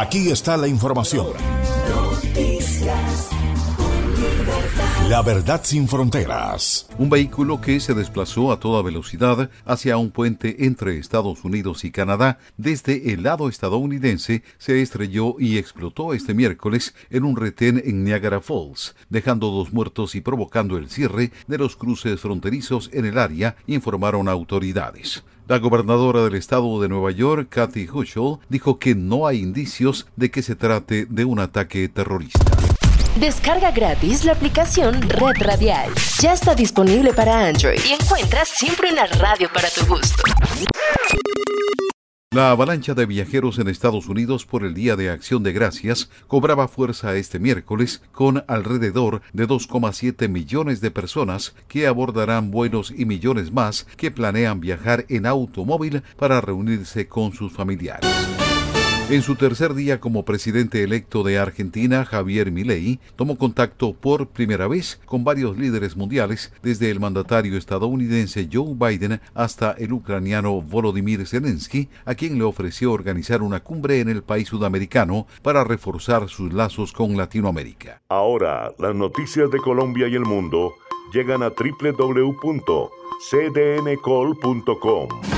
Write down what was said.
Aquí está la información. La verdad sin fronteras. Un vehículo que se desplazó a toda velocidad hacia un puente entre Estados Unidos y Canadá desde el lado estadounidense se estrelló y explotó este miércoles en un retén en Niagara Falls, dejando dos muertos y provocando el cierre de los cruces fronterizos en el área, informaron autoridades. La gobernadora del estado de Nueva York, Kathy Hochul, dijo que no hay indicios de que se trate de un ataque terrorista. Descarga gratis la aplicación Red Radial. Ya está disponible para Android y encuentras siempre una radio para tu gusto. La avalancha de viajeros en Estados Unidos por el Día de Acción de Gracias cobraba fuerza este miércoles con alrededor de 2,7 millones de personas que abordarán vuelos y millones más que planean viajar en automóvil para reunirse con sus familiares. En su tercer día como presidente electo de Argentina, Javier Milei tomó contacto por primera vez con varios líderes mundiales, desde el mandatario estadounidense Joe Biden hasta el ucraniano Volodymyr Zelensky, a quien le ofreció organizar una cumbre en el país sudamericano para reforzar sus lazos con Latinoamérica. Ahora, las noticias de Colombia y el mundo llegan a www.cdncol.com.